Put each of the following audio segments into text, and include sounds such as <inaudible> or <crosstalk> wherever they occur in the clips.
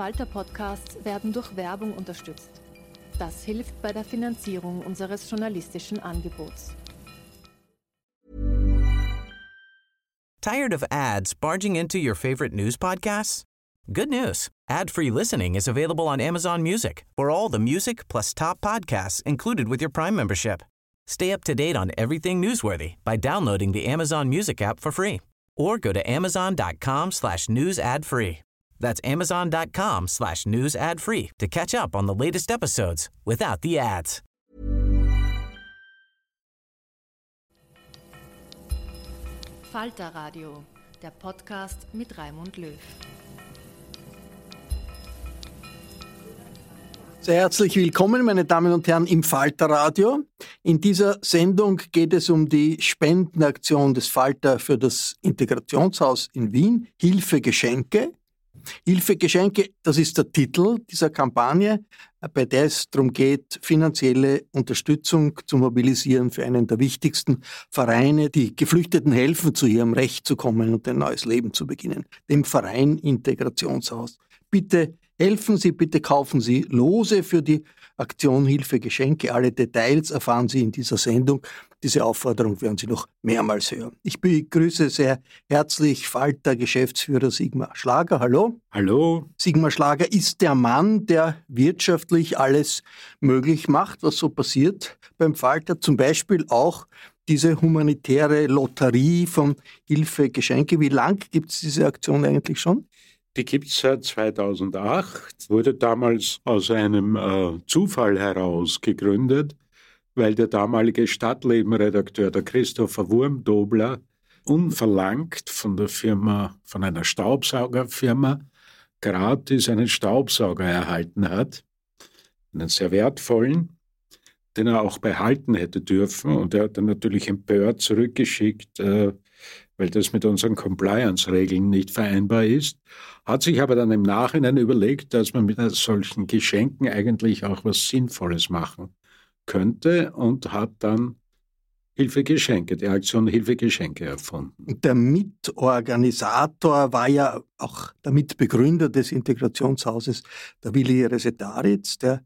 Falter-Podcasts werden durch Werbung unterstützt. Das hilft bei der Finanzierung unseres journalistischen Angebots. Tired of ads barging into your favorite news podcasts? Good news. Ad-free listening is available on Amazon Music for all the music plus top podcasts included with your Prime membership. Stay up to date on everything newsworthy by downloading the Amazon Music app for free or go to amazon.com slash news. That's amazon.com slash news ad free to catch up on the latest episodes without the ads. Falter Radio, der Podcast mit Raimund Löw. Sehr herzlich willkommen, meine Damen und Herren, im Falter Radio. In dieser Sendung geht es um die Spendenaktion des Falter für das Integrationshaus in Wien, Hilfe Geschenke. Hilfe Geschenke, das ist der Titel dieser Kampagne, bei der es darum geht, finanzielle Unterstützung zu mobilisieren für einen der wichtigsten Vereine, die Geflüchteten helfen, zu ihrem Recht zu kommen und ein neues Leben zu beginnen, dem Verein Integrationshaus. Bitte Helfen Sie, bitte kaufen Sie Lose für die Aktion Hilfe Geschenke. Alle Details erfahren Sie in dieser Sendung. Diese Aufforderung werden Sie noch mehrmals hören. Ich begrüße sehr herzlich Falter Geschäftsführer Sigmar Schlager. Hallo. Hallo. Sigmar Schlager ist der Mann, der wirtschaftlich alles möglich macht, was so passiert beim Falter. Zum Beispiel auch diese humanitäre Lotterie von Hilfe Geschenke. Wie lang gibt es diese Aktion eigentlich schon? Die gibt es seit 2008, wurde damals aus einem äh, Zufall heraus gegründet, weil der damalige Stadtlebenredakteur, der Christopher Wurmdobler, unverlangt von der Firma, von einer Staubsaugerfirma, gratis einen Staubsauger erhalten hat, einen sehr wertvollen, den er auch behalten hätte dürfen. Und er hat dann natürlich empört zurückgeschickt, äh, weil das mit unseren Compliance-Regeln nicht vereinbar ist, hat sich aber dann im Nachhinein überlegt, dass man mit solchen Geschenken eigentlich auch was Sinnvolles machen könnte und hat dann Hilfegeschenke, die Aktion Hilfegeschenke erfunden. Der Mitorganisator war ja auch der Mitbegründer des Integrationshauses, der Willi Resetaritz, der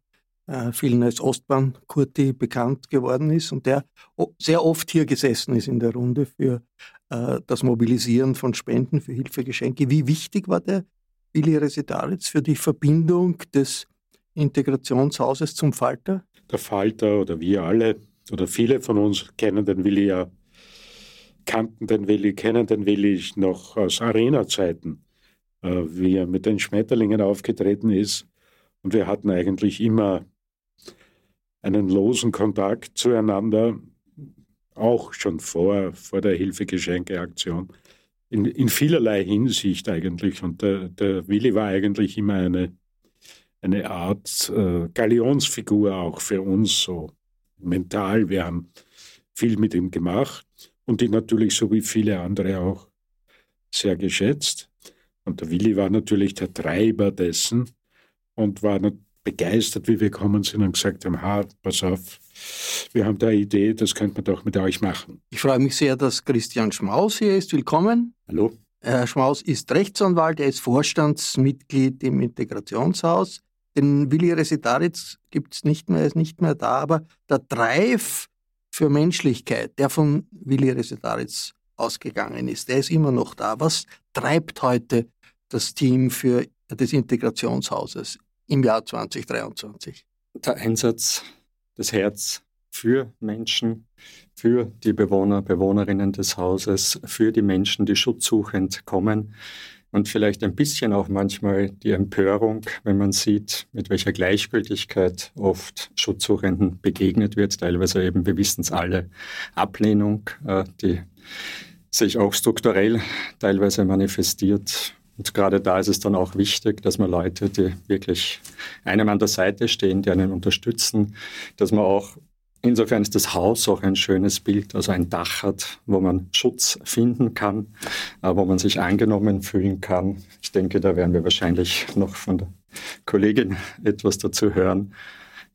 äh, vielen als Ostbahn-Kurti bekannt geworden ist und der sehr oft hier gesessen ist in der Runde für äh, das Mobilisieren von Spenden für Hilfegeschenke. Wie wichtig war der Willi Resetaritz für die Verbindung des Integrationshauses zum Falter? Der Falter oder wir alle oder viele von uns kennen den Willi ja, kannten den Willi, kennen den Willi noch aus Arena-Zeiten, äh, wie er mit den Schmetterlingen aufgetreten ist. Und wir hatten eigentlich immer einen losen Kontakt zueinander auch schon vor, vor der Hilfegeschenke-Aktion, in, in vielerlei Hinsicht eigentlich. Und der, der Willi war eigentlich immer eine, eine Art äh, Galionsfigur auch für uns, so mental. Wir haben viel mit ihm gemacht und die natürlich so wie viele andere auch sehr geschätzt. Und der Willi war natürlich der Treiber dessen und war begeistert, wie wir gekommen sind und gesagt haben, ha, pass auf, wir haben da eine Idee, das könnte man doch mit euch machen. Ich freue mich sehr, dass Christian Schmaus hier ist. Willkommen. Hallo. Herr Schmaus ist Rechtsanwalt, er ist Vorstandsmitglied im Integrationshaus. Den Willi Resitaritz gibt es nicht mehr, ist nicht mehr da, aber der Drive für Menschlichkeit, der von Willi Resitaritz ausgegangen ist, der ist immer noch da. Was treibt heute das Team für des Integrationshauses im Jahr 2023? Der Einsatz das Herz für Menschen, für die Bewohner, Bewohnerinnen des Hauses, für die Menschen, die schutzsuchend kommen und vielleicht ein bisschen auch manchmal die Empörung, wenn man sieht, mit welcher Gleichgültigkeit oft Schutzsuchenden begegnet wird, teilweise eben, wir wissen es alle, Ablehnung, äh, die sich auch strukturell teilweise manifestiert. Und gerade da ist es dann auch wichtig, dass man Leute, die wirklich einem an der Seite stehen, die einen unterstützen, dass man auch, insofern ist das Haus auch ein schönes Bild, also ein Dach hat, wo man Schutz finden kann, äh, wo man sich angenommen fühlen kann. Ich denke, da werden wir wahrscheinlich noch von der Kollegin <laughs> etwas dazu hören.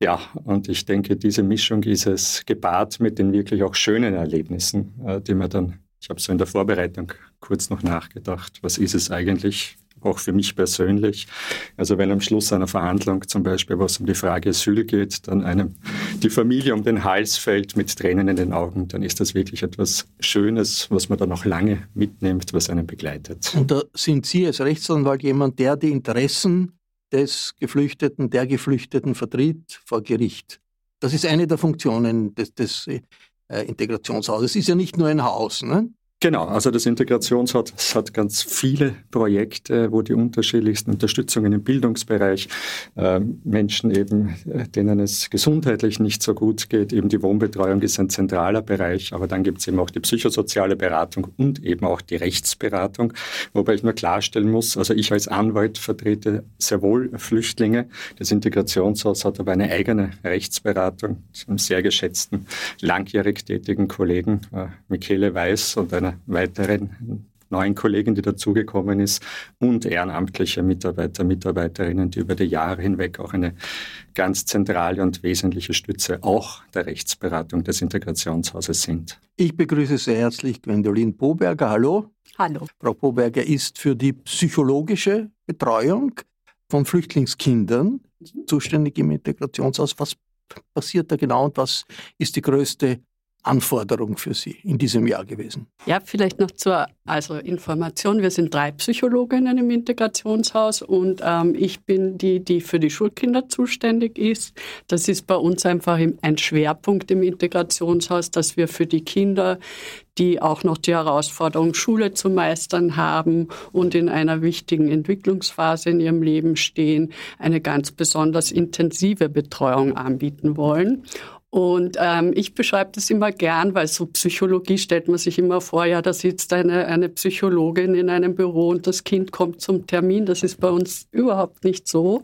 Ja, und ich denke, diese Mischung ist es gepaart mit den wirklich auch schönen Erlebnissen, äh, die man dann ich habe so in der Vorbereitung kurz noch nachgedacht, was ist es eigentlich, auch für mich persönlich. Also wenn am Schluss einer Verhandlung zum Beispiel, was um die Frage Asyl geht, dann einem die Familie um den Hals fällt mit Tränen in den Augen, dann ist das wirklich etwas Schönes, was man dann auch lange mitnimmt, was einen begleitet. Und da sind Sie als Rechtsanwalt jemand, der die Interessen des Geflüchteten, der Geflüchteten vertritt vor Gericht. Das ist eine der Funktionen des, des äh, Integrationshauses. Es ist ja nicht nur ein Haus. Ne? Genau, also das Integrationshaus hat ganz viele Projekte, wo die unterschiedlichsten Unterstützungen im Bildungsbereich, äh, Menschen eben, äh, denen es gesundheitlich nicht so gut geht, eben die Wohnbetreuung ist ein zentraler Bereich, aber dann gibt es eben auch die psychosoziale Beratung und eben auch die Rechtsberatung, wobei ich nur klarstellen muss, also ich als Anwalt vertrete sehr wohl Flüchtlinge, das Integrationshaus hat aber eine eigene Rechtsberatung, einem sehr geschätzten, langjährig tätigen Kollegen, äh, Michele Weiß und einer einer weiteren neuen Kollegin, die dazugekommen ist, und ehrenamtliche Mitarbeiter, Mitarbeiterinnen, die über die Jahre hinweg auch eine ganz zentrale und wesentliche Stütze auch der Rechtsberatung des Integrationshauses sind. Ich begrüße sehr herzlich Gwendolin Boberger. Hallo. Hallo. Frau Boberger ist für die psychologische Betreuung von Flüchtlingskindern zuständig im Integrationshaus. Was passiert da genau und was ist die größte Anforderung für Sie in diesem Jahr gewesen? Ja, vielleicht noch zur also Information. Wir sind drei Psychologinnen im Integrationshaus und ähm, ich bin die, die für die Schulkinder zuständig ist. Das ist bei uns einfach ein Schwerpunkt im Integrationshaus, dass wir für die Kinder, die auch noch die Herausforderung, Schule zu meistern haben und in einer wichtigen Entwicklungsphase in ihrem Leben stehen, eine ganz besonders intensive Betreuung anbieten wollen. Und ähm, ich beschreibe das immer gern, weil so Psychologie stellt man sich immer vor, ja, da sitzt eine, eine Psychologin in einem Büro und das Kind kommt zum Termin. Das ist bei uns überhaupt nicht so,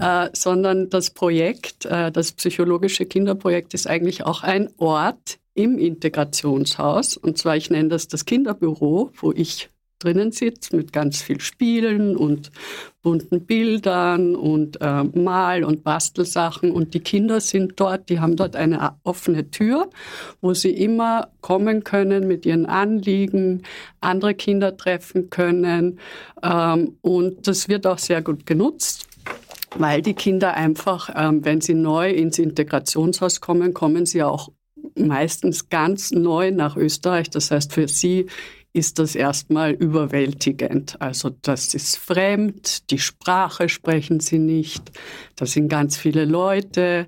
äh, sondern das Projekt, äh, das psychologische Kinderprojekt ist eigentlich auch ein Ort im Integrationshaus. Und zwar, ich nenne das das Kinderbüro, wo ich drinnen sitzt mit ganz viel Spielen und bunten Bildern und äh, Mal- und Bastelsachen. Und die Kinder sind dort, die haben dort eine offene Tür, wo sie immer kommen können mit ihren Anliegen, andere Kinder treffen können. Ähm, und das wird auch sehr gut genutzt weil die Kinder einfach, ähm, wenn sie neu ins Integrationshaus kommen, kommen sie auch meistens ganz neu nach Österreich. Das heißt, für sie ist das erstmal überwältigend. Also das ist fremd, die Sprache sprechen sie nicht, da sind ganz viele Leute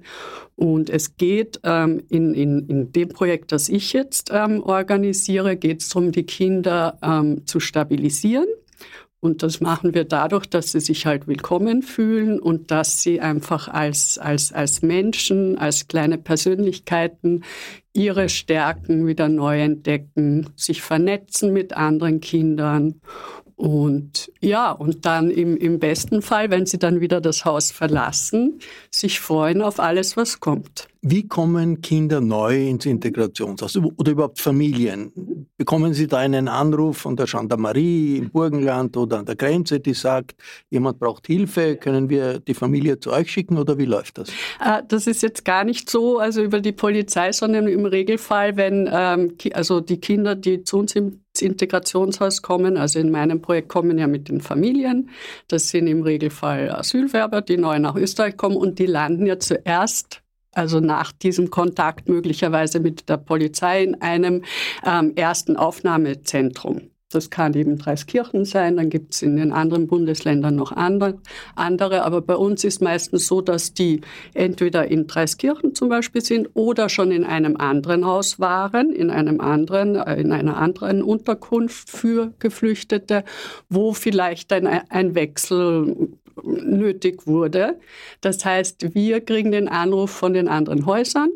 und es geht ähm, in, in, in dem Projekt, das ich jetzt ähm, organisiere, geht es darum, die Kinder ähm, zu stabilisieren und das machen wir dadurch, dass sie sich halt willkommen fühlen und dass sie einfach als, als, als Menschen, als kleine Persönlichkeiten ihre Stärken wieder neu entdecken, sich vernetzen mit anderen Kindern und ja, und dann im, im besten Fall, wenn sie dann wieder das Haus verlassen, sich freuen auf alles, was kommt. Wie kommen Kinder neu ins Integrationshaus oder überhaupt Familien? Bekommen Sie da einen Anruf von der Gendarmerie im Burgenland oder an der Grenze, die sagt, jemand braucht Hilfe, können wir die Familie zu euch schicken oder wie läuft das? Äh, das ist jetzt gar nicht so, also über die Polizei, sondern im Regelfall, wenn ähm, also die Kinder, die zu uns im Integrationshaus kommen. Also in meinem Projekt kommen ja mit den Familien. Das sind im Regelfall Asylwerber, die neu nach Österreich kommen und die landen ja zuerst also nach diesem Kontakt möglicherweise mit der Polizei in einem ähm, ersten Aufnahmezentrum. Das kann eben Dreiskirchen sein, dann gibt es in den anderen Bundesländern noch andere. Aber bei uns ist meistens so, dass die entweder in Dreiskirchen zum Beispiel sind oder schon in einem anderen Haus waren, in einem anderen, äh, in einer anderen Unterkunft für Geflüchtete, wo vielleicht ein, ein Wechsel nötig wurde. Das heißt, wir kriegen den Anruf von den anderen Häusern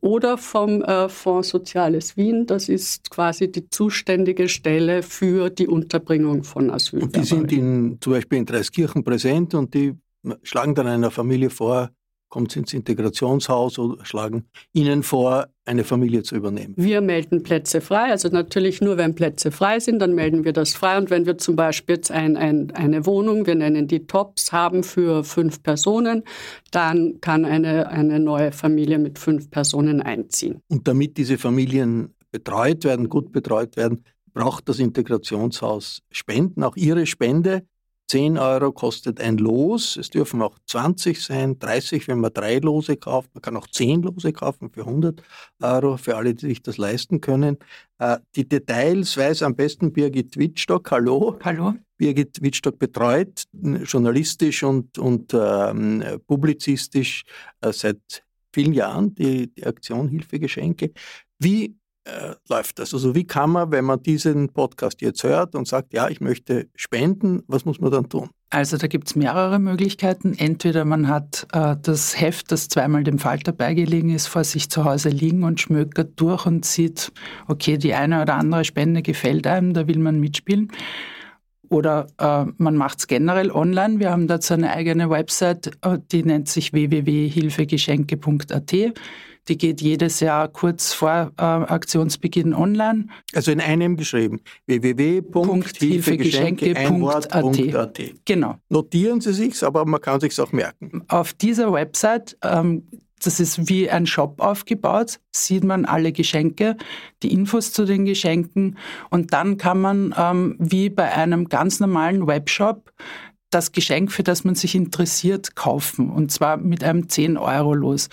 oder vom äh, Fonds Soziales Wien. Das ist quasi die zuständige Stelle für die Unterbringung von Asylbewerbern. Und die sind in, zum Beispiel in Dreiskirchen präsent und die schlagen dann einer Familie vor, kommt ins Integrationshaus oder schlagen Ihnen vor, eine Familie zu übernehmen? Wir melden Plätze frei. Also natürlich nur, wenn Plätze frei sind, dann melden wir das frei. Und wenn wir zum Beispiel jetzt ein, ein, eine Wohnung, wir nennen die Tops, haben für fünf Personen, dann kann eine, eine neue Familie mit fünf Personen einziehen. Und damit diese Familien betreut werden, gut betreut werden, braucht das Integrationshaus Spenden, auch Ihre Spende. 10 Euro kostet ein Los. Es dürfen auch 20 sein, 30, wenn man drei Lose kauft. Man kann auch 10 Lose kaufen für 100 Euro, für alle, die sich das leisten können. Äh, die Details weiß am besten Birgit Wittstock. Hallo. Hallo. Birgit Wittstock betreut journalistisch und, und ähm, publizistisch äh, seit vielen Jahren die, die Aktion Hilfegeschenke. Wie äh, läuft das? Also wie kann man, wenn man diesen Podcast jetzt hört und sagt, ja, ich möchte spenden, was muss man dann tun? Also da gibt es mehrere Möglichkeiten. Entweder man hat äh, das Heft, das zweimal dem Falter beigelegen ist, vor sich zu Hause liegen und schmökert durch und sieht, okay, die eine oder andere Spende gefällt einem, da will man mitspielen. Oder äh, man macht es generell online. Wir haben dazu eine eigene Website, äh, die nennt sich www.hilfegeschenke.at. Die geht jedes Jahr kurz vor äh, Aktionsbeginn online. Also in einem geschrieben. www.hilfegeschenke.at. Genau. Notieren Sie sich's, aber man kann sich's auch merken. Auf dieser Website ähm, das ist wie ein Shop aufgebaut, sieht man alle Geschenke, die Infos zu den Geschenken und dann kann man ähm, wie bei einem ganz normalen Webshop das Geschenk, für das man sich interessiert, kaufen und zwar mit einem 10-Euro-Los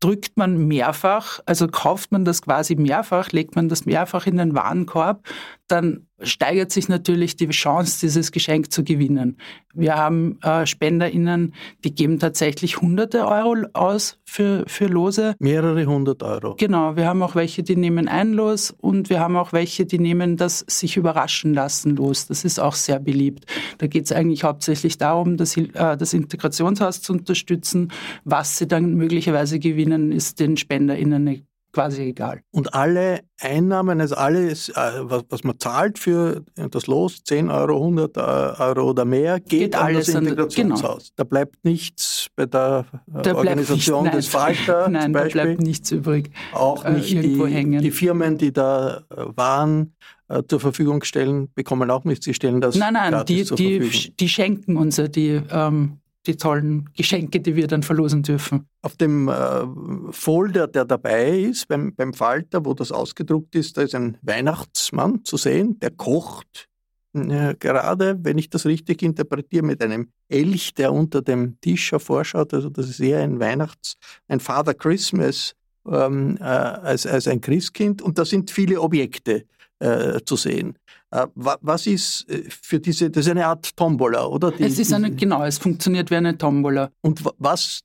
drückt man mehrfach, also kauft man das quasi mehrfach, legt man das mehrfach in den Warenkorb, dann steigert sich natürlich die Chance, dieses Geschenk zu gewinnen. Wir haben äh, SpenderInnen, die geben tatsächlich hunderte Euro aus für, für Lose. Mehrere hundert Euro. Genau, wir haben auch welche, die nehmen ein Los und wir haben auch welche, die nehmen das sich überraschen lassen los. Das ist auch sehr beliebt. Da geht es eigentlich hauptsächlich darum, das, äh, das Integrationshaus zu unterstützen. Was sie dann möglicherweise gewinnen, ist den SpenderInnen quasi egal. Und alle Einnahmen, also alles, äh, was, was, man zahlt für das Los, 10 Euro, 100 äh, Euro oder mehr, geht, geht an das Integrationshaus. Genau. Da bleibt nichts bei der äh, da Organisation nicht, des Falter <laughs> Nein, da bleibt nichts übrig. Auch nicht äh, die, die, Firmen, die da Waren äh, zur Verfügung stellen, bekommen auch nichts. Sie stellen das Nein, nein, die, die, die, schenken uns ja die ähm, die tollen Geschenke, die wir dann verlosen dürfen. Auf dem äh, Folder, der dabei ist, beim, beim Falter, wo das ausgedruckt ist, da ist ein Weihnachtsmann zu sehen, der kocht. Äh, gerade, wenn ich das richtig interpretiere, mit einem Elch, der unter dem Tisch hervorschaut. Also das ist eher ein Weihnachts-, ein Father Christmas ähm, äh, als, als ein Christkind. Und da sind viele Objekte äh, zu sehen. Äh, was ist äh, für diese, das ist eine Art Tombola, oder? Die, es ist eine, genau, es funktioniert wie eine Tombola. Und was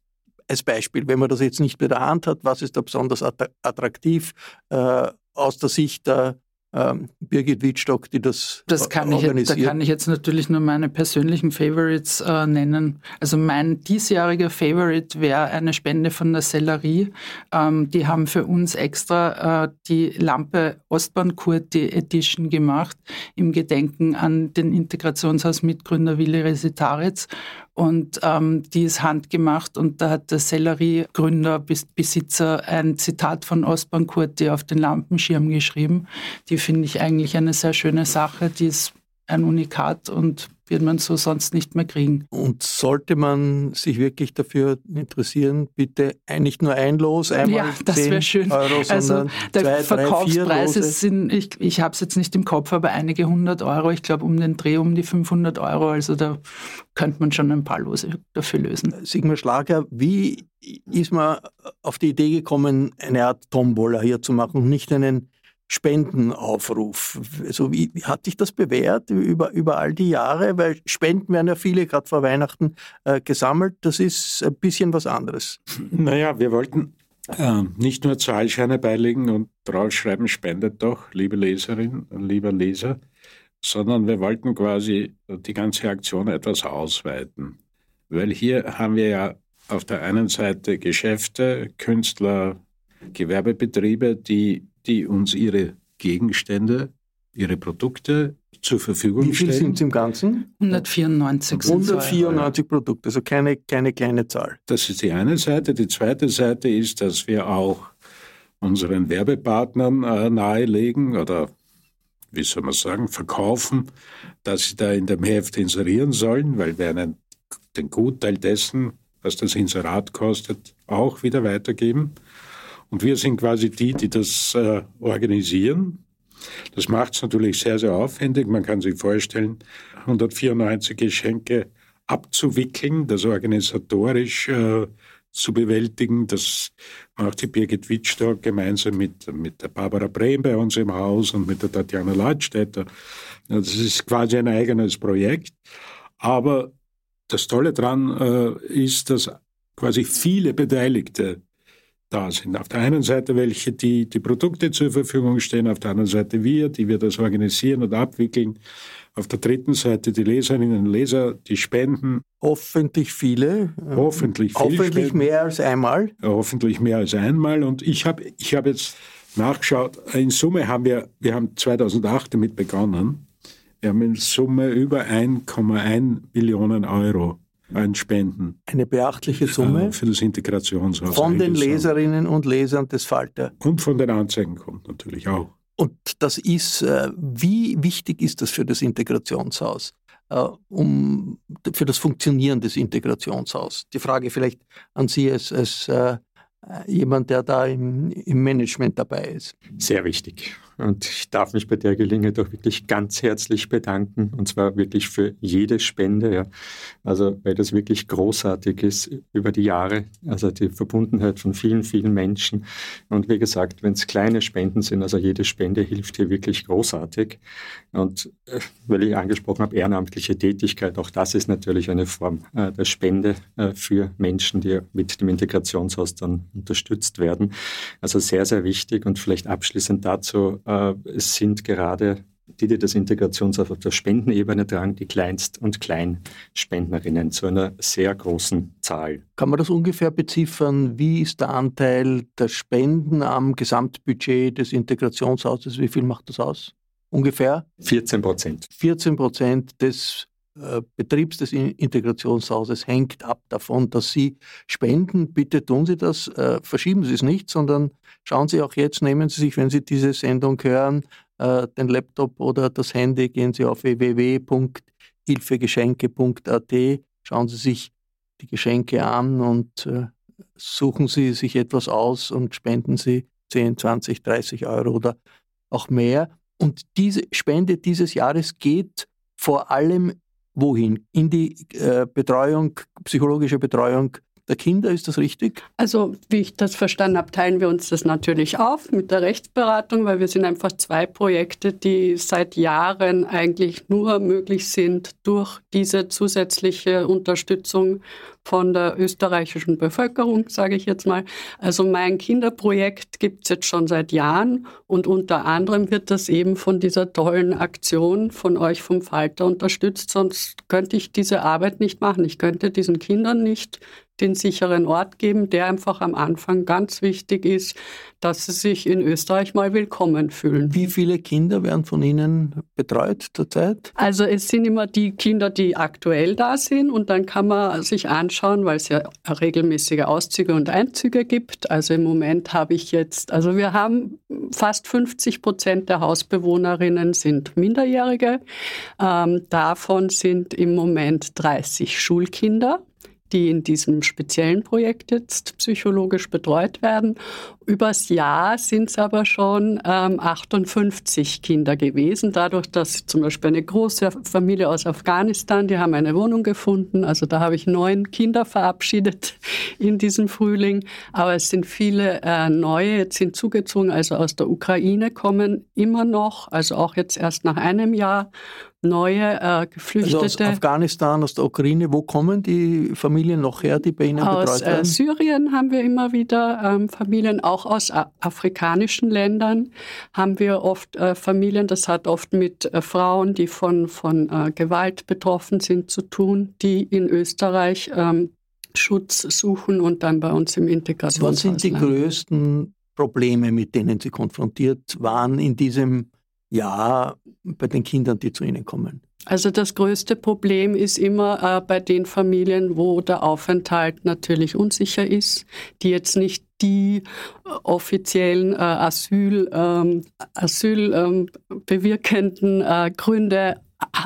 als Beispiel, wenn man das jetzt nicht bei der Hand hat, was ist da besonders attraktiv äh, aus der Sicht der ähm, Birgit Wittstock, die das, das kann organisiert. Ich, da kann ich jetzt natürlich nur meine persönlichen Favorites äh, nennen. Also mein diesjähriger Favorite wäre eine Spende von der Sellerie. Ähm, die haben für uns extra äh, die Lampe Ostbahnkurti Edition gemacht im Gedenken an den Integrationshausmitgründer Willi Resitaritz. Und ähm, die ist handgemacht und da hat der Sellerie-Gründer, Besitzer ein Zitat von Ostbahn Kurti auf den Lampenschirm geschrieben. Die finde ich eigentlich eine sehr schöne Sache. Die ist ein Unikat und wird man so sonst nicht mehr kriegen. Und sollte man sich wirklich dafür interessieren, bitte nicht nur ein Los, einmal ja, das 10 schön. Euro, also der zwei, Verkaufspreise drei, sind, ich, ich habe es jetzt nicht im Kopf, aber einige hundert Euro, ich glaube um den Dreh um die 500 Euro, also da könnte man schon ein paar Lose dafür lösen. Sigmar Schlager, wie ist man auf die Idee gekommen, eine Art Tombola hier zu machen und nicht einen Spendenaufruf. Also wie, hat sich das bewährt über, über all die Jahre? Weil Spenden werden ja viele gerade vor Weihnachten äh, gesammelt. Das ist ein bisschen was anderes. Naja, wir wollten äh, nicht nur Zahlscheine beilegen und draufschreiben, spendet doch, liebe Leserin, lieber Leser, sondern wir wollten quasi die ganze Aktion etwas ausweiten. Weil hier haben wir ja auf der einen Seite Geschäfte, Künstler, Gewerbebetriebe, die die uns ihre Gegenstände, ihre Produkte zur Verfügung stellen. Wie viel sind es im Ganzen? 194. 194 Produkte, also keine, keine kleine Zahl. Das ist die eine Seite. Die zweite Seite ist, dass wir auch unseren Werbepartnern äh, nahelegen oder wie soll man sagen, verkaufen, dass sie da in dem Heft inserieren sollen, weil wir einen, den Gutteil dessen, was das Inserat kostet, auch wieder weitergeben. Und wir sind quasi die, die das äh, organisieren. Das macht es natürlich sehr, sehr aufwendig. Man kann sich vorstellen, 194 Geschenke abzuwickeln, das organisatorisch äh, zu bewältigen. Das macht die Birgit Wittstock gemeinsam mit, mit der Barbara Brehm bei uns im Haus und mit der Tatjana Leitstädter. Das ist quasi ein eigenes Projekt. Aber das Tolle daran äh, ist, dass quasi viele Beteiligte da sind. Auf der einen Seite welche, die die Produkte zur Verfügung stehen, auf der anderen Seite wir, die wir das organisieren und abwickeln. Auf der dritten Seite die Leserinnen und Leser, die spenden. Hoffentlich viele. Hoffentlich viele. Hoffentlich spenden. mehr als einmal. Hoffentlich mehr als einmal. Und ich habe ich hab jetzt nachgeschaut, in Summe haben wir, wir haben 2008 damit begonnen. Wir haben in Summe über 1,1 Millionen Euro an Spenden. Eine beachtliche Summe. Für das Integrationshaus. Von den Leserinnen und Lesern des Falter. Und von den Anzeigenkunden natürlich auch. Und das ist, äh, wie wichtig ist das für das Integrationshaus? Äh, um, für das Funktionieren des Integrationshauses. Die Frage vielleicht an Sie als, als äh, jemand, der da im, im Management dabei ist. Sehr wichtig. Und ich darf mich bei der Gelegenheit auch wirklich ganz herzlich bedanken. Und zwar wirklich für jede Spende. Ja. Also, weil das wirklich großartig ist über die Jahre. Also die Verbundenheit von vielen, vielen Menschen. Und wie gesagt, wenn es kleine Spenden sind, also jede Spende hilft hier wirklich großartig. Und äh, weil ich angesprochen habe, ehrenamtliche Tätigkeit, auch das ist natürlich eine Form äh, der Spende äh, für Menschen, die mit dem Integrationshaus dann unterstützt werden. Also sehr, sehr wichtig. Und vielleicht abschließend dazu, es sind gerade die, die das Integrationshaus auf der Spendenebene tragen, die Kleinst- und Kleinspendnerinnen zu einer sehr großen Zahl. Kann man das ungefähr beziffern? Wie ist der Anteil der Spenden am Gesamtbudget des Integrationshauses? Wie viel macht das aus? Ungefähr? 14 Prozent. 14 Prozent des äh, Betriebs des Integrationshauses hängt ab davon, dass Sie spenden. Bitte tun Sie das, äh, verschieben Sie es nicht, sondern schauen Sie auch jetzt, nehmen Sie sich, wenn Sie diese Sendung hören, äh, den Laptop oder das Handy, gehen Sie auf www.hilfegeschenke.at, schauen Sie sich die Geschenke an und suchen Sie sich etwas aus und spenden Sie 10, 20, 30 Euro oder auch mehr. Und diese Spende dieses Jahres geht vor allem wohin? In die äh, Betreuung, psychologische Betreuung der Kinder, ist das richtig? Also, wie ich das verstanden habe, teilen wir uns das natürlich auf mit der Rechtsberatung, weil wir sind einfach zwei Projekte, die seit Jahren eigentlich nur möglich sind durch diese zusätzliche Unterstützung von der österreichischen Bevölkerung, sage ich jetzt mal. Also mein Kinderprojekt gibt es jetzt schon seit Jahren und unter anderem wird das eben von dieser tollen Aktion von euch vom Falter unterstützt, sonst könnte ich diese Arbeit nicht machen. Ich könnte diesen Kindern nicht den sicheren Ort geben, der einfach am Anfang ganz wichtig ist, dass sie sich in Österreich mal willkommen fühlen. Wie viele Kinder werden von Ihnen betreut zurzeit? Also es sind immer die Kinder, die aktuell da sind und dann kann man sich anschauen, weil es ja regelmäßige Auszüge und Einzüge gibt. Also im Moment habe ich jetzt, also wir haben fast 50 Prozent der Hausbewohnerinnen sind Minderjährige. Ähm, davon sind im Moment 30 Schulkinder die in diesem speziellen Projekt jetzt psychologisch betreut werden. Übers Jahr sind es aber schon ähm, 58 Kinder gewesen, dadurch, dass zum Beispiel eine große Familie aus Afghanistan, die haben eine Wohnung gefunden. Also da habe ich neun Kinder verabschiedet in diesem Frühling. Aber es sind viele äh, neue jetzt hinzugezogen, also aus der Ukraine kommen immer noch, also auch jetzt erst nach einem Jahr neue äh, Geflüchtete. Also aus Afghanistan, aus der Ukraine, wo kommen die Familien noch her, die bei Ihnen aus, betreut werden? Aus äh, Syrien haben wir immer wieder ähm, Familien, auch aus afrikanischen Ländern haben wir oft äh, Familien. Das hat oft mit äh, Frauen, die von, von äh, Gewalt betroffen sind, zu tun, die in Österreich ähm, Schutz suchen und dann bei uns im Integrationshaus Was sind die größten Probleme, mit denen Sie konfrontiert waren in diesem Jahr bei den Kindern, die zu Ihnen kommen? Also das größte Problem ist immer äh, bei den Familien, wo der Aufenthalt natürlich unsicher ist, die jetzt nicht die äh, offiziellen äh, Asyl, ähm, Asyl ähm, bewirkenden äh, Gründe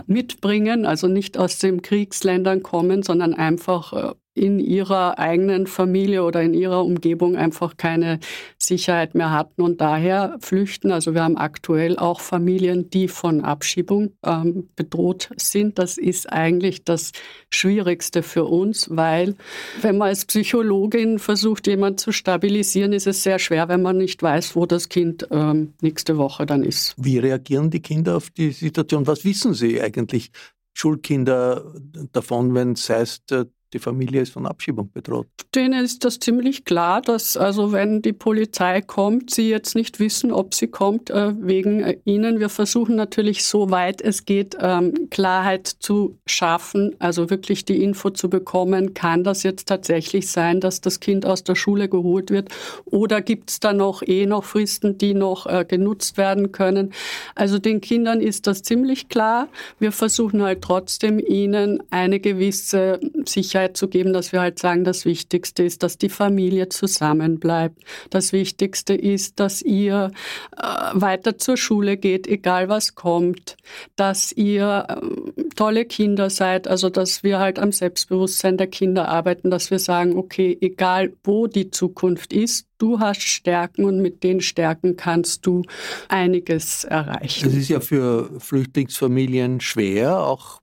mitbringen, also nicht aus den Kriegsländern kommen, sondern einfach äh, in ihrer eigenen Familie oder in ihrer Umgebung einfach keine Sicherheit mehr hatten und daher flüchten. Also wir haben aktuell auch Familien, die von Abschiebung ähm, bedroht sind. Das ist eigentlich das Schwierigste für uns, weil wenn man als Psychologin versucht, jemanden zu stabilisieren, ist es sehr schwer, wenn man nicht weiß, wo das Kind ähm, nächste Woche dann ist. Wie reagieren die Kinder auf die Situation? Was wissen sie eigentlich Schulkinder davon, wenn es heißt, äh, die Familie ist von Abschiebung bedroht. Denen ist das ziemlich klar, dass also wenn die Polizei kommt, sie jetzt nicht wissen, ob sie kommt äh, wegen äh, ihnen. Wir versuchen natürlich so weit es geht, ähm, Klarheit zu schaffen, also wirklich die Info zu bekommen, kann das jetzt tatsächlich sein, dass das Kind aus der Schule geholt wird oder gibt es da noch eh noch Fristen, die noch äh, genutzt werden können. Also den Kindern ist das ziemlich klar. Wir versuchen halt trotzdem ihnen eine gewisse Sicherheit Sicherheit zu geben, dass wir halt sagen, das Wichtigste ist, dass die Familie zusammenbleibt. Das Wichtigste ist, dass ihr äh, weiter zur Schule geht, egal was kommt, dass ihr äh, tolle Kinder seid, also dass wir halt am Selbstbewusstsein der Kinder arbeiten, dass wir sagen, okay, egal wo die Zukunft ist, du hast Stärken und mit den Stärken kannst du einiges erreichen. Es ist ja für Flüchtlingsfamilien schwer, auch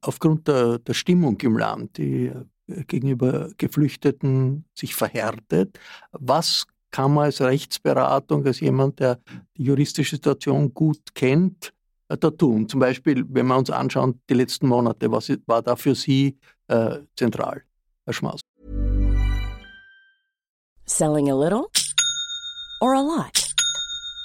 aufgrund der, der Stimmung im Land, die äh, gegenüber Geflüchteten sich verhärtet. Was kann man als Rechtsberatung, als jemand, der die juristische Situation gut kennt, äh, da tun? Zum Beispiel, wenn wir uns anschauen, die letzten Monate, was war da für Sie äh, zentral, Herr Schmaus? Selling a little or a lot?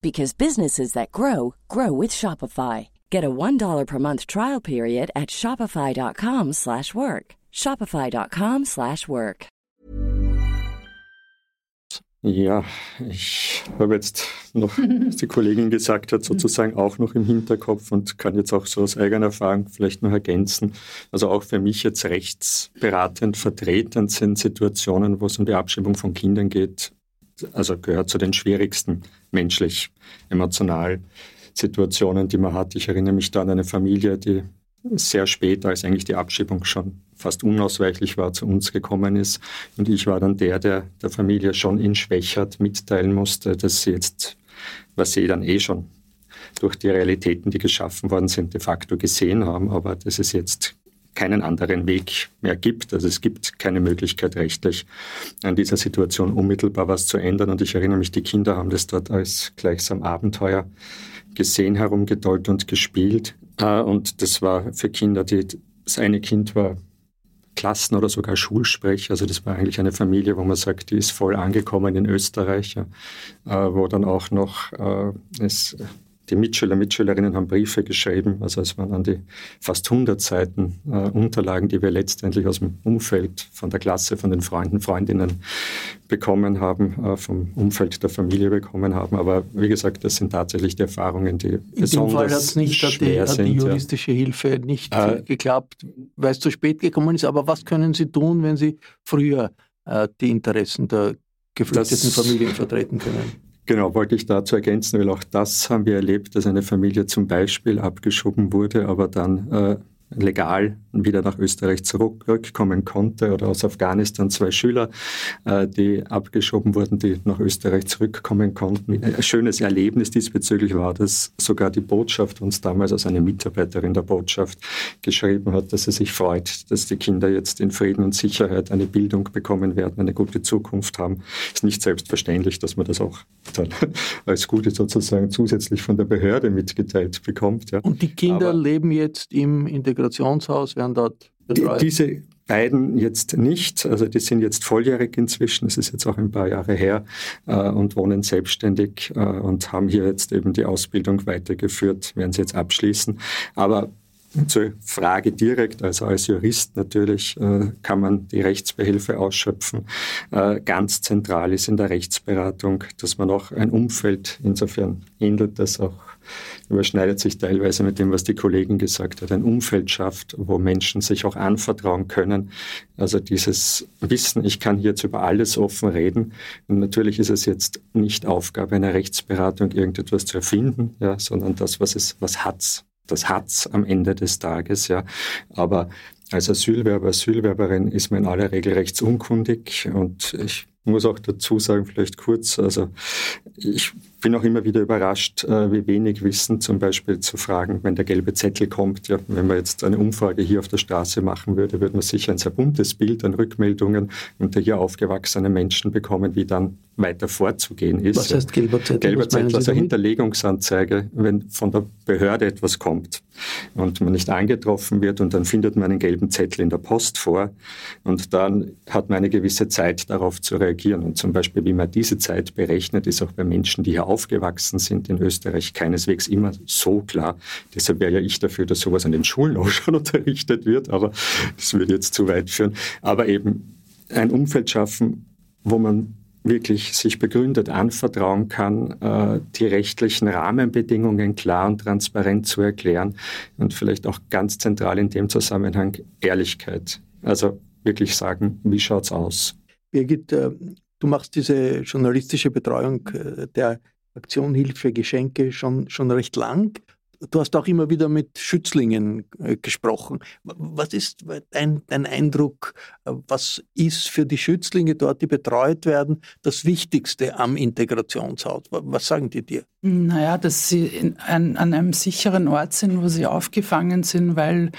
because businesses that grow grow with Shopify. Get a $1 per month trial period at shopify.com/work. shopify.com/work. Ja, ich habe jetzt noch, <laughs> was die Kollegin gesagt hat, sozusagen auch noch im Hinterkopf und kann jetzt auch so aus eigener Erfahrung vielleicht noch ergänzen. Also auch für mich jetzt rechtsberatend vertretend sind Situationen, wo es um die Abschiebung von Kindern geht, also gehört zu den schwierigsten menschlich, emotional Situationen, die man hat. Ich erinnere mich da an eine Familie, die sehr spät, als eigentlich die Abschiebung schon fast unausweichlich war, zu uns gekommen ist. Und ich war dann der, der der Familie schon in Schwächert mitteilen musste, dass sie jetzt, was sie dann eh schon durch die Realitäten, die geschaffen worden sind, de facto gesehen haben, aber dass es jetzt keinen anderen Weg mehr gibt. Also es gibt keine Möglichkeit rechtlich an dieser Situation unmittelbar was zu ändern. Und ich erinnere mich, die Kinder haben das dort als gleichsam Abenteuer gesehen, herumgedollt und gespielt. Äh, und das war für Kinder, die, das eine Kind war Klassen- oder sogar Schulsprecher. Also das war eigentlich eine Familie, wo man sagt, die ist voll angekommen in Österreich, äh, wo dann auch noch äh, es die Mitschüler, Mitschülerinnen haben Briefe geschrieben. Also es waren an die fast 100 Seiten äh, Unterlagen, die wir letztendlich aus dem Umfeld von der Klasse, von den Freunden, Freundinnen bekommen haben, äh, vom Umfeld der Familie bekommen haben. Aber wie gesagt, das sind tatsächlich die Erfahrungen, die In besonders dem Fall hat es nicht, hat die. Hat die juristische ja. Hilfe nicht äh, geklappt, weil es zu spät gekommen ist. Aber was können Sie tun, wenn Sie früher äh, die Interessen der geflüchteten Familien vertreten können? Genau, wollte ich dazu ergänzen, weil auch das haben wir erlebt, dass eine Familie zum Beispiel abgeschoben wurde, aber dann äh, legal wieder nach Österreich zurückkommen konnte oder aus Afghanistan zwei Schüler, äh, die abgeschoben wurden, die nach Österreich zurückkommen konnten. Ein schönes Erlebnis diesbezüglich war, dass sogar die Botschaft uns damals als eine Mitarbeiterin der Botschaft geschrieben hat, dass sie sich freut, dass die Kinder jetzt in Frieden und Sicherheit eine Bildung bekommen werden, eine gute Zukunft haben. Ist nicht selbstverständlich, dass man das auch dann <laughs> als Gute sozusagen zusätzlich von der Behörde mitgeteilt bekommt. Ja. Und die Kinder Aber leben jetzt im Integrationshaus, werden dort betreut? Diese beiden jetzt nicht. Also die sind jetzt volljährig inzwischen. Es ist jetzt auch ein paar Jahre her äh, und wohnen selbstständig äh, und haben hier jetzt eben die Ausbildung weitergeführt, werden sie jetzt abschließen. Aber zur Frage direkt, also als Jurist natürlich äh, kann man die Rechtsbehilfe ausschöpfen. Äh, ganz zentral ist in der Rechtsberatung, dass man auch ein Umfeld, insofern ähnelt das auch, überschneidet sich teilweise mit dem, was die Kollegin gesagt hat, ein Umfeld schafft, wo Menschen sich auch anvertrauen können. Also dieses Wissen, ich kann jetzt über alles offen reden. Und natürlich ist es jetzt nicht Aufgabe einer Rechtsberatung, irgendetwas zu erfinden, ja, sondern das, was es, was hat's das hat's am Ende des Tages, ja. Aber als Asylwerber, Asylwerberin ist man in aller Regel rechtsunkundig und ich muss auch dazu sagen, vielleicht kurz, also ich bin auch immer wieder überrascht, äh, wie wenig Wissen zum Beispiel zu fragen, wenn der gelbe Zettel kommt. Ja, wenn man jetzt eine Umfrage hier auf der Straße machen würde, würde man sicher ein sehr buntes Bild an Rückmeldungen unter hier aufgewachsenen Menschen bekommen, wie dann weiter vorzugehen ist. Was heißt gelber Zettel? Gelber Zettel, also Hinterlegungsanzeige, wenn von der Behörde etwas kommt und man nicht angetroffen wird und dann findet man einen gelben Zettel in der Post vor und dann hat man eine gewisse Zeit darauf zu reagieren. Und zum Beispiel, wie man diese Zeit berechnet, ist auch bei Menschen, die hier aufgewachsen sind in Österreich, keineswegs immer so klar. Deshalb wäre ja ich dafür, dass sowas an den Schulen auch <laughs> schon unterrichtet wird, aber das würde jetzt zu weit führen. Aber eben ein Umfeld schaffen, wo man wirklich sich begründet anvertrauen kann, äh, die rechtlichen Rahmenbedingungen klar und transparent zu erklären und vielleicht auch ganz zentral in dem Zusammenhang Ehrlichkeit. Also wirklich sagen, wie schaut's aus? Birgit, äh, du machst diese journalistische Betreuung äh, der Aktion Hilfe Geschenke schon, schon recht lang. Du hast auch immer wieder mit Schützlingen äh, gesprochen. Was ist dein, dein, Eindruck? Was ist für die Schützlinge dort, die betreut werden, das Wichtigste am Integrationshaus? Was sagen die dir? Naja, dass sie ein, an einem sicheren Ort sind, wo sie aufgefangen sind, weil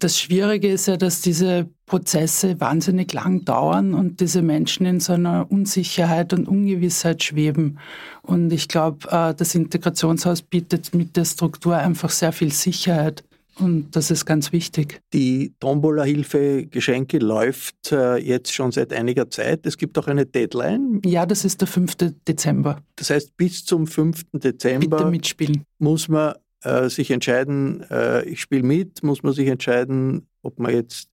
das Schwierige ist ja, dass diese Prozesse wahnsinnig lang dauern und diese Menschen in so einer Unsicherheit und Ungewissheit schweben. Und ich glaube, äh, das Integrationshaus bietet mit der Struktur einfach sehr viel Sicherheit. Und das ist ganz wichtig. Die Tombola-Hilfe Geschenke läuft äh, jetzt schon seit einiger Zeit. Es gibt auch eine Deadline. Ja, das ist der 5. Dezember. Das heißt, bis zum 5. Dezember Bitte mitspielen. muss man äh, sich entscheiden, äh, ich spiele mit, muss man sich entscheiden, ob man jetzt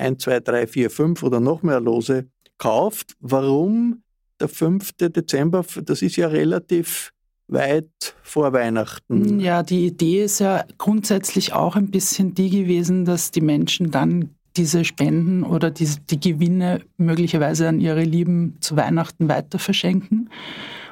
1, 2, 3, 4, 5 oder noch mehr Lose kauft. Warum der 5. Dezember? Das ist ja relativ weit vor Weihnachten. Ja, die Idee ist ja grundsätzlich auch ein bisschen die gewesen, dass die Menschen dann diese Spenden oder die, die Gewinne möglicherweise an ihre Lieben zu Weihnachten weiter verschenken.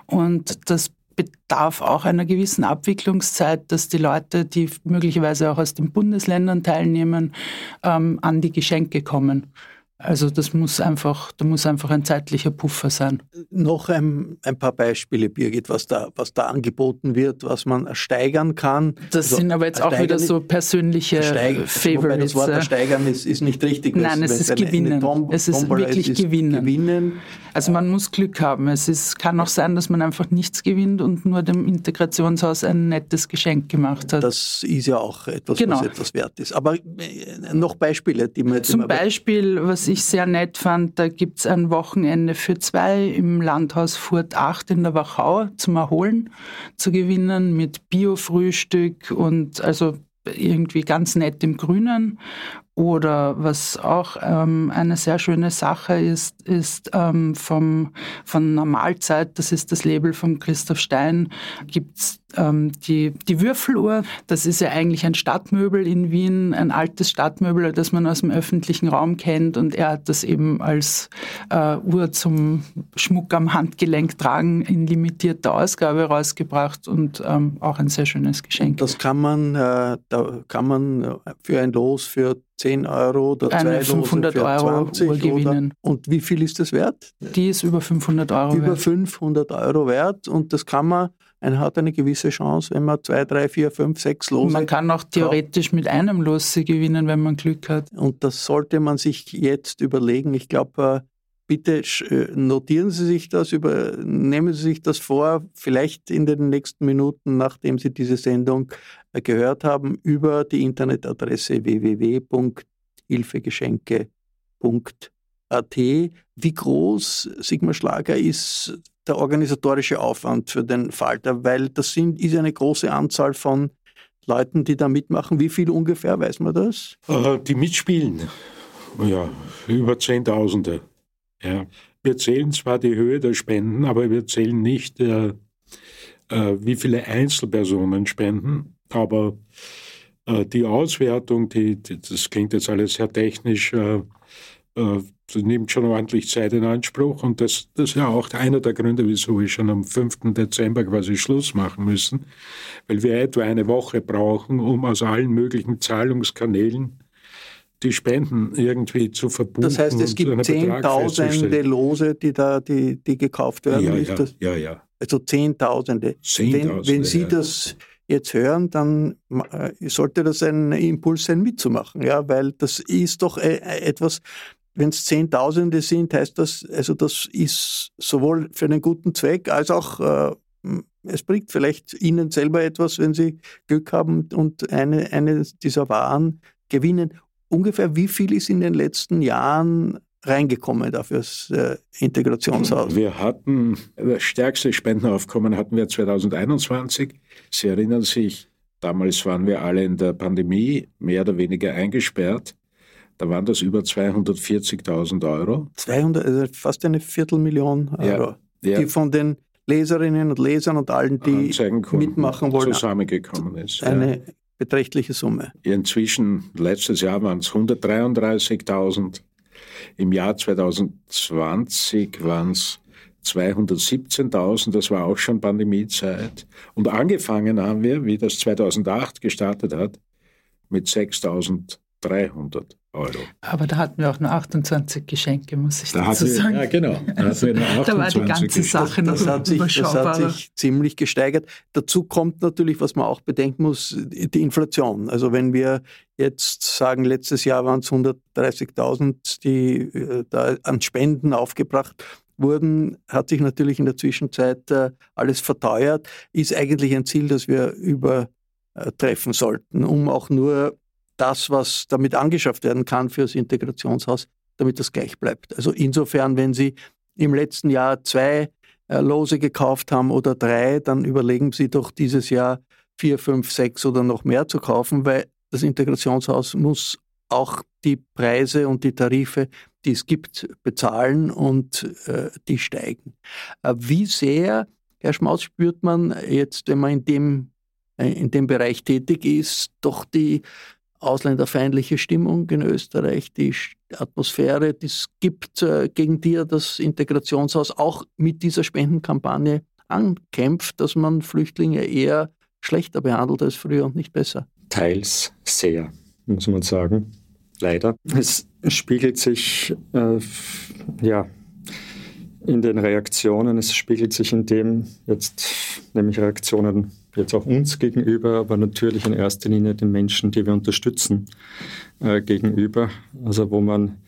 Und das bedarf auch einer gewissen Abwicklungszeit, dass die Leute, die möglicherweise auch aus den Bundesländern teilnehmen, ähm, an die Geschenke kommen. Also das muss einfach, da muss einfach ein zeitlicher Puffer sein. Noch ein, ein paar Beispiele, Birgit, was da, was da angeboten wird, was man steigern kann. Das also, sind aber jetzt auch wieder so persönliche Steig Favorites. das Wort ersteigern ist, ist nicht richtig. Nein, es ist gewinnen. Tom es ist wirklich ist gewinnen. gewinnen. Also man muss Glück haben. Es ist, kann auch sein, dass man einfach nichts gewinnt und nur dem Integrationshaus ein nettes Geschenk gemacht hat. Das ist ja auch etwas, genau. was etwas wert ist. Aber äh, noch Beispiele, die man... Zum Beispiel, was ich sehr nett fand, da gibt es ein Wochenende für zwei im Landhaus Furt 8 in der Wachau zum Erholen zu gewinnen mit Bio-Frühstück und also irgendwie ganz nett im Grünen. Oder was auch ähm, eine sehr schöne Sache ist, ist ähm, vom, von einer Mahlzeit, das ist das Label von Christoph Stein, gibt's ähm, die, die Würfeluhr. Das ist ja eigentlich ein Stadtmöbel in Wien, ein altes Stadtmöbel, das man aus dem öffentlichen Raum kennt. Und er hat das eben als äh, Uhr zum Schmuck am Handgelenk tragen in limitierter Ausgabe rausgebracht und ähm, auch ein sehr schönes Geschenk. Das kann man, äh, da kann man für ein Los für 10 Euro oder Eine 500 für Euro 20 Uhr gewinnen. Oder, und wie viel ist das wert? Die ist über 500 Euro über wert. Über 500 Euro wert und das kann man, man hat eine gewisse Chance, wenn man 2, 3, 4, 5, 6 Lose Man kann auch theoretisch mit einem Los sie gewinnen, wenn man Glück hat. Und das sollte man sich jetzt überlegen. Ich glaube, äh, bitte äh, notieren Sie sich das, über, nehmen Sie sich das vor, vielleicht in den nächsten Minuten, nachdem Sie diese Sendung äh, gehört haben, über die Internetadresse www.hilfegeschenke.at. Wie groß, Sigmar Schlager, ist der organisatorische Aufwand für den Falter? Weil das sind, ist eine große Anzahl von Leuten, die da mitmachen. Wie viel ungefähr, weiß man das? Äh, die mitspielen, ja, über Zehntausende. Ja. Wir zählen zwar die Höhe der Spenden, aber wir zählen nicht, äh, äh, wie viele Einzelpersonen spenden. Aber äh, die Auswertung, die, die, das klingt jetzt alles sehr technisch, äh, das nimmt schon ordentlich Zeit in Anspruch und das, das ist ja auch einer der Gründe, wieso wir schon am 5. Dezember quasi Schluss machen müssen, weil wir etwa eine Woche brauchen, um aus allen möglichen Zahlungskanälen die Spenden irgendwie zu verbuchen. Das heißt, es gibt Zehntausende Lose, die da die, die gekauft werden. Ja, ja, ja, ja. Also Zehntausende. Zehntausende wenn, wenn Sie ja. das jetzt hören, dann äh, sollte das ein Impuls sein, mitzumachen, ja, weil das ist doch äh, etwas, wenn es Zehntausende sind, heißt das, also das ist sowohl für einen guten Zweck als auch äh, es bringt vielleicht Ihnen selber etwas, wenn Sie Glück haben und eine, eine dieser Waren gewinnen. Ungefähr wie viel ist in den letzten Jahren reingekommen dafür das äh, Integrationshaus? Wir hatten, das stärkste Spendenaufkommen hatten wir 2021. Sie erinnern sich, damals waren wir alle in der Pandemie mehr oder weniger eingesperrt. Da waren das über 240.000 Euro. 200, also fast eine Viertelmillion Euro, Ja, ja. die von den Leserinnen und Lesern und allen, die mitmachen wollen, zusammengekommen ist. ja. eine beträchtliche Summe. Inzwischen, letztes Jahr waren es 133.000. Im Jahr 2020 waren es 217.000, das war auch schon Pandemiezeit. Und angefangen haben wir, wie das 2008 gestartet hat, mit 6.300 Euro. Aber da hatten wir auch nur 28 Geschenke, muss ich Da dazu hatten wir, sagen. ja, genau. Da, hatten wir nur <laughs> Da war die 28 ganze Geschenke. Sache noch Das hat, sich, das hat sich ziemlich gesteigert. Dazu kommt natürlich, was man auch bedenken muss, die Inflation. Also wenn wir jetzt sagen, letztes Jahr waren es 130.000, die äh, da an Spenden aufgebracht wurden, hat sich natürlich in der Zwischenzeit äh, alles verteuert. Ist eigentlich ein Ziel, das wir übertreffen sollten, um auch nur das, was damit angeschafft werden kann für das Integrationshaus, damit das gleich bleibt. Also insofern, wenn Sie im letzten Jahr zwei äh, Lose gekauft haben oder drei, dann überlegen Sie doch dieses Jahr vier, fünf, sechs oder noch mehr zu kaufen, weil das Integrationshaus muss auch die Preise und die Tarife, die es gibt, bezahlen und äh, die steigen. Äh, wie sehr, Herr Schmaus, spürt man jetzt, wenn man in dem, äh, in dem Bereich tätig ist, doch die ausländerfeindliche Stimmung in Österreich, die Atmosphäre, die es gibt, äh, gegen die das Integrationshaus auch mit dieser Spendenkampagne ankämpft, dass man Flüchtlinge eher schlechter behandelt als früher und nicht besser. Teils sehr, muss man sagen. Leider. Es spiegelt sich äh, ja, in den Reaktionen, es spiegelt sich in dem jetzt, nämlich Reaktionen jetzt auch uns gegenüber, aber natürlich in erster Linie den Menschen, die wir unterstützen, äh, gegenüber. Also wo man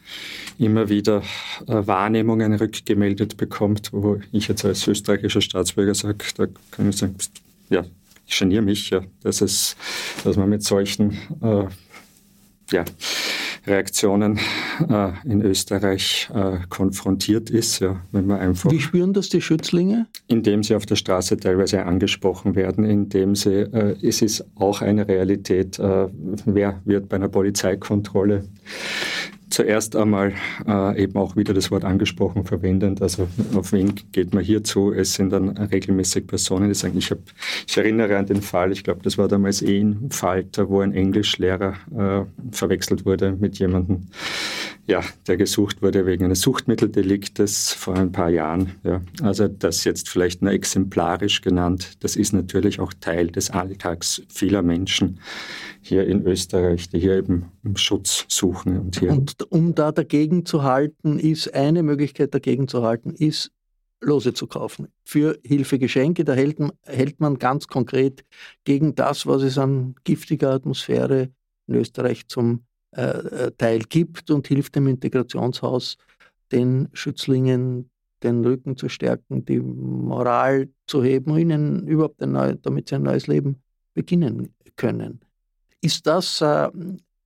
immer wieder äh, Wahrnehmungen rückgemeldet bekommt, wo ich jetzt als österreichischer Staatsbürger sage, da kann ich sagen, ja, ich geniere mich, ja, dass, es, dass man mit solchen äh, ja, Reaktionen äh, in Österreich äh, konfrontiert ist, ja, wenn man einfach, Wie spüren das die Schützlinge? indem sie auf der Straße teilweise angesprochen werden, indem sie, äh, es ist auch eine Realität, äh, wer wird bei einer Polizeikontrolle zuerst einmal äh, eben auch wieder das Wort angesprochen verwendend. Also auf wen geht man hier zu? Es sind dann regelmäßig Personen, die sagen, ich, hab, ich erinnere an den Fall, ich glaube, das war damals eh ein Falter, wo ein Englischlehrer äh, verwechselt wurde mit jemandem, ja, der gesucht wurde wegen eines Suchtmitteldeliktes vor ein paar Jahren. Ja. Also das jetzt vielleicht nur exemplarisch genannt, das ist natürlich auch Teil des Alltags vieler Menschen hier in Österreich, die hier eben Schutz suchen und hier Und um da dagegen zu halten, ist eine Möglichkeit dagegen zu halten, ist Lose zu kaufen. Für Hilfegeschenke, da hält, hält man ganz konkret gegen das, was es an giftiger Atmosphäre in Österreich zum äh, äh, Teil gibt und hilft dem Integrationshaus, den Schützlingen den Rücken zu stärken, die Moral zu heben, ihnen überhaupt ein neu, damit sie ein neues Leben beginnen können. Ist das äh,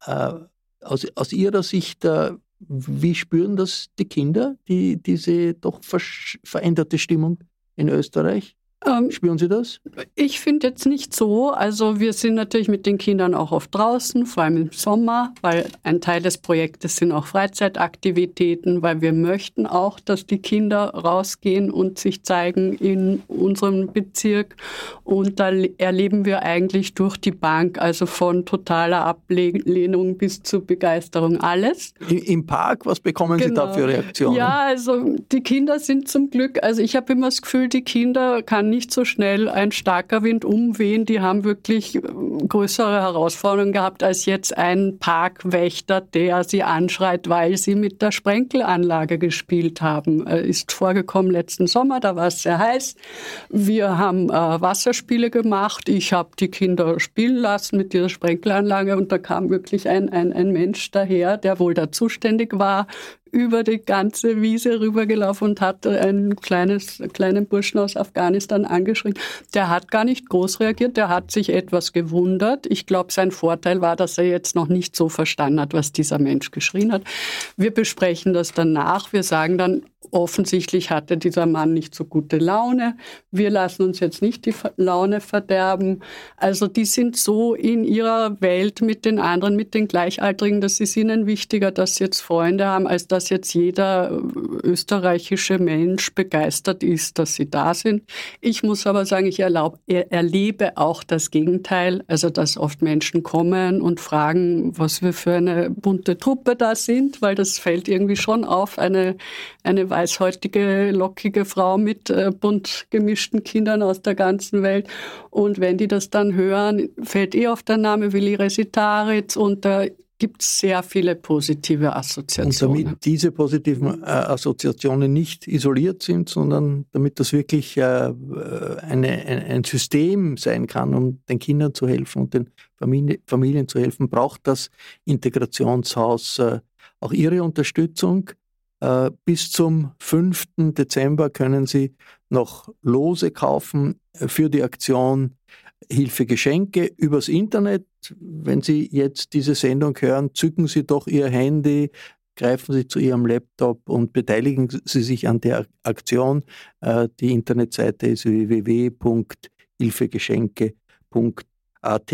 äh, aus, aus Ihrer Sicht, äh, wie spüren das die Kinder, die, diese doch veränderte Stimmung in Österreich? Ähm, Spüren Sie das? Ich finde jetzt nicht so. Also wir sind natürlich mit den Kindern auch oft draußen, vor allem im Sommer, weil ein Teil des Projektes sind auch Freizeitaktivitäten, weil wir möchten auch, dass die Kinder rausgehen und sich zeigen in unserem Bezirk. Und da erleben wir eigentlich durch die Bank, also von totaler Ablehnung bis zu Begeisterung alles. Im Park, was bekommen genau. Sie da für Reaktionen? Ja, also die Kinder sind zum Glück, also ich habe immer das Gefühl, die Kinder kann nicht so schnell ein starker Wind umwehen. Die haben wirklich äh, größere Herausforderungen gehabt als jetzt ein Parkwächter, der sie anschreit, weil sie mit der Sprenkelanlage gespielt haben. Äh, ist vorgekommen letzten Sommer, da war es sehr heiß. Wir haben äh, Wasserspiele gemacht. Ich habe die Kinder spielen lassen mit dieser Sprenkelanlage und da kam wirklich ein, ein, ein Mensch daher, der wohl da zuständig war, über die ganze Wiese rübergelaufen und hat einen kleines, kleinen Burschen aus Afghanistan angeschrien. Der hat gar nicht groß reagiert, der hat sich etwas gewundert. Ich glaube, sein Vorteil war, dass er jetzt noch nicht so verstanden hat, was dieser Mensch geschrien hat. Wir besprechen das danach. Wir sagen dann, offensichtlich hatte dieser Mann nicht so gute Laune. Wir lassen uns jetzt nicht die Laune verderben. Also die sind so in ihrer Welt mit den anderen, mit den Gleichaltrigen, dass es ihnen wichtiger, dass sie jetzt Freunde haben, als dass jetzt jeder äh, österreichische Mensch begeistert ist, dass sie da sind. Ich muss aber sagen, ich erlaub, erlebe auch das Gegenteil, also dass oft Menschen kommen und fragen, was wir für eine bunte Truppe da sind, weil das fällt irgendwie schon auf, eine, eine weißhäutige, lockige Frau mit äh, bunt gemischten Kindern aus der ganzen Welt. Und wenn die das dann hören, fällt eh auf der Name Willi Resitaritz und da gibt es sehr viele positive Assoziationen. Und damit diese positiven äh, Assoziationen nicht isoliert sind, sondern damit das wirklich äh, eine, ein, System sein kann, um den Kindern zu helfen und den Familie, Familien zu helfen, braucht das Integrationshaus äh, auch Ihre Unterstützung. Äh, bis zum 5. Dezember können Sie noch Lose kaufen für die Aktion Hilfe Geschenke übers Internet. Wenn Sie jetzt diese Sendung hören, zücken Sie doch Ihr Handy, greifen Sie zu Ihrem Laptop und beteiligen Sie sich an der Aktion. Äh, die Internetseite ist www.hilfegeschenke.at.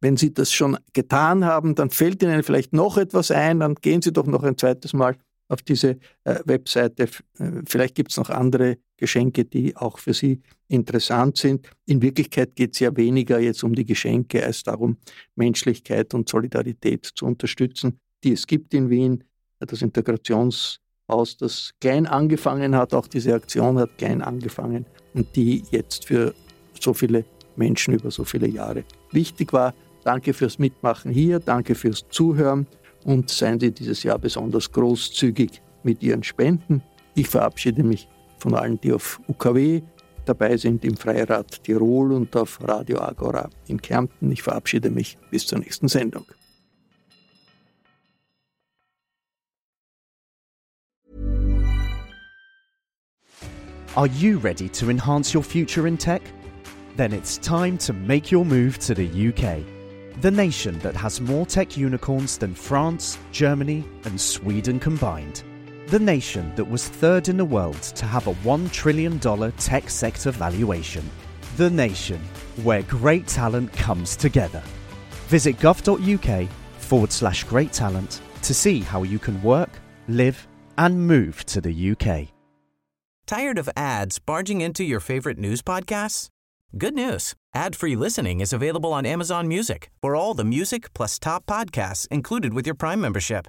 Wenn Sie das schon getan haben, dann fällt Ihnen vielleicht noch etwas ein, dann gehen Sie doch noch ein zweites Mal auf diese äh, Webseite. Äh, vielleicht gibt es noch andere Geschenke, die auch für Sie interessant sind. In Wirklichkeit geht es ja weniger jetzt um die Geschenke als darum, Menschlichkeit und Solidarität zu unterstützen, die es gibt in Wien. Das Integrationshaus, das klein angefangen hat, auch diese Aktion hat klein angefangen und die jetzt für so viele Menschen über so viele Jahre wichtig war. Danke fürs Mitmachen hier, danke fürs Zuhören und seien Sie dieses Jahr besonders großzügig mit Ihren Spenden. Ich verabschiede mich von allen, die auf UKW dabei sind, im Freirad Tirol und auf Radio Agora in Kärnten. Ich verabschiede mich bis zur nächsten Sendung. Are you ready to enhance your future in tech? Then it's time to make your move to the UK. The nation that has more tech unicorns than France, Germany, and Sweden combined. The nation that was third in the world to have a $1 trillion tech sector valuation. The nation where great talent comes together. Visit gov.uk forward slash great talent to see how you can work, live, and move to the UK. Tired of ads barging into your favorite news podcasts? Good news. Ad-free listening is available on Amazon Music for all the music plus top podcasts included with your Prime membership.